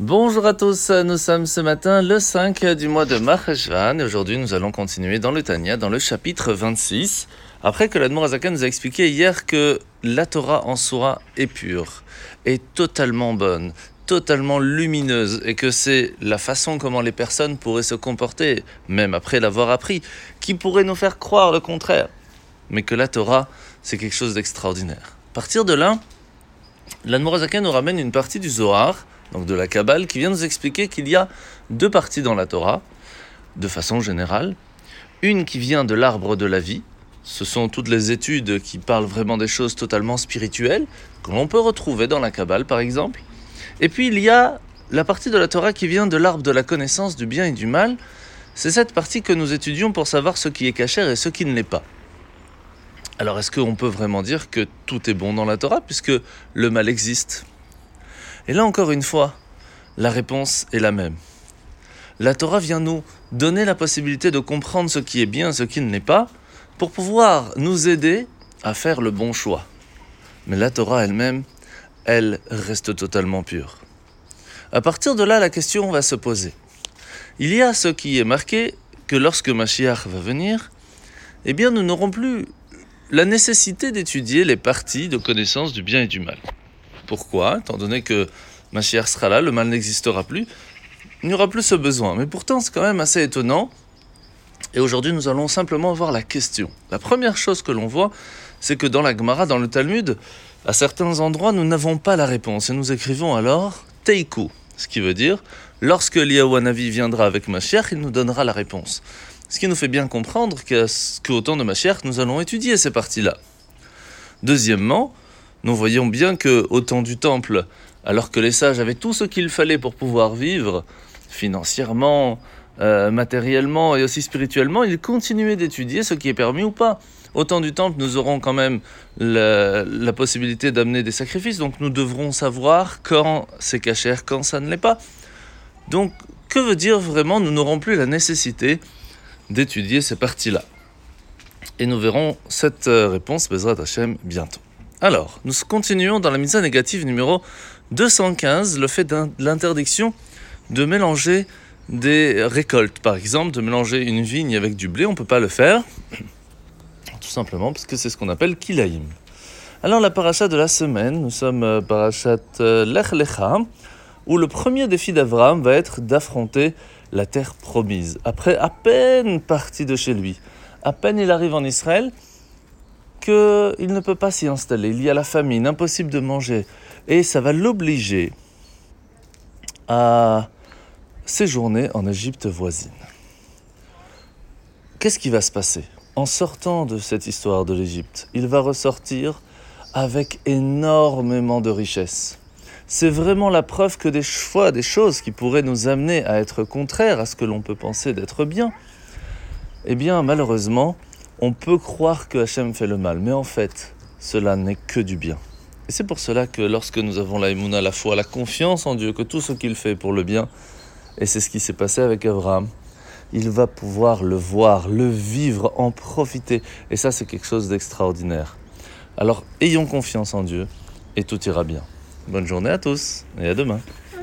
Bonjour à tous, nous sommes ce matin le 5 du mois de Maheshvan et aujourd'hui nous allons continuer dans le Tanya, dans le chapitre 26. Après que l'Admor Azaka nous a expliqué hier que la Torah en soi est pure, est totalement bonne, totalement lumineuse et que c'est la façon comment les personnes pourraient se comporter, même après l'avoir appris, qui pourrait nous faire croire le contraire. Mais que la Torah, c'est quelque chose d'extraordinaire. À partir de là, l'Admor Azaka nous ramène une partie du Zohar donc de la Kabbale, qui vient nous expliquer qu'il y a deux parties dans la Torah, de façon générale. Une qui vient de l'arbre de la vie, ce sont toutes les études qui parlent vraiment des choses totalement spirituelles, que l'on peut retrouver dans la Kabbale par exemple. Et puis il y a la partie de la Torah qui vient de l'arbre de la connaissance du bien et du mal. C'est cette partie que nous étudions pour savoir ce qui est caché et ce qui ne l'est pas. Alors est-ce qu'on peut vraiment dire que tout est bon dans la Torah puisque le mal existe? Et là encore une fois, la réponse est la même. La Torah vient nous donner la possibilité de comprendre ce qui est bien, ce qui ne l'est pas, pour pouvoir nous aider à faire le bon choix. Mais la Torah elle-même, elle reste totalement pure. À partir de là, la question va se poser. Il y a ce qui est marqué que lorsque Mashiach va venir, eh bien nous n'aurons plus la nécessité d'étudier les parties de connaissance du bien et du mal. Pourquoi Étant donné que Mashiach sera là, le mal n'existera plus, il n'y aura plus ce besoin. Mais pourtant, c'est quand même assez étonnant. Et aujourd'hui, nous allons simplement voir la question. La première chose que l'on voit, c'est que dans la Gemara, dans le Talmud, à certains endroits, nous n'avons pas la réponse. Et nous écrivons alors Teiku, ce qui veut dire lorsque l'Iawanavi viendra avec Mashiach, il nous donnera la réponse. Ce qui nous fait bien comprendre qu'au temps de Mashiach, nous allons étudier ces parties-là. Deuxièmement, nous voyons bien que au temps du temple, alors que les sages avaient tout ce qu'il fallait pour pouvoir vivre, financièrement, euh, matériellement et aussi spirituellement, ils continuaient d'étudier ce qui est permis ou pas. Au temps du temple, nous aurons quand même la, possibilité d'amener des sacrifices, donc nous devrons savoir quand c'est cachère, quand ça ne l'est pas. Donc, que veut dire vraiment nous n'aurons plus la nécessité d'étudier ces parties-là Et nous verrons cette euh, réponse, Bezrat Hashem, bientôt. Alors, nous continuons dans la mise négative numéro 215, le fait de l'interdiction de mélanger des récoltes. Par exemple, de mélanger une vigne avec du blé, on ne peut pas le faire, tout simplement parce que c'est ce qu'on appelle kilaïm. Alors, la paracha de la semaine, nous sommes euh, parachat Lech Lecha, où le premier défi d'Avram va être d'affronter la terre promise. Après à peine parti de chez lui, à peine il arrive en Israël, qu'il ne peut pas s'y installer. Il y a la famine, impossible de manger. Et ça va l'obliger à séjourner en Égypte voisine. Qu'est-ce qui va se passer En sortant de cette histoire de l'Égypte, il va ressortir avec énormément de richesses. C'est vraiment la preuve que des fois, des choses qui pourraient nous amener à être contraires à ce que l'on peut penser d'être bien, eh bien malheureusement, on peut croire que Hachem fait le mal, mais en fait, cela n'est que du bien. Et c'est pour cela que lorsque nous avons la émouna, la foi, la confiance en Dieu, que tout ce qu'il fait pour le bien, et c'est ce qui s'est passé avec Abraham, il va pouvoir le voir, le vivre, en profiter. Et ça, c'est quelque chose d'extraordinaire. Alors, ayons confiance en Dieu, et tout ira bien. Bonne journée à tous, et à demain.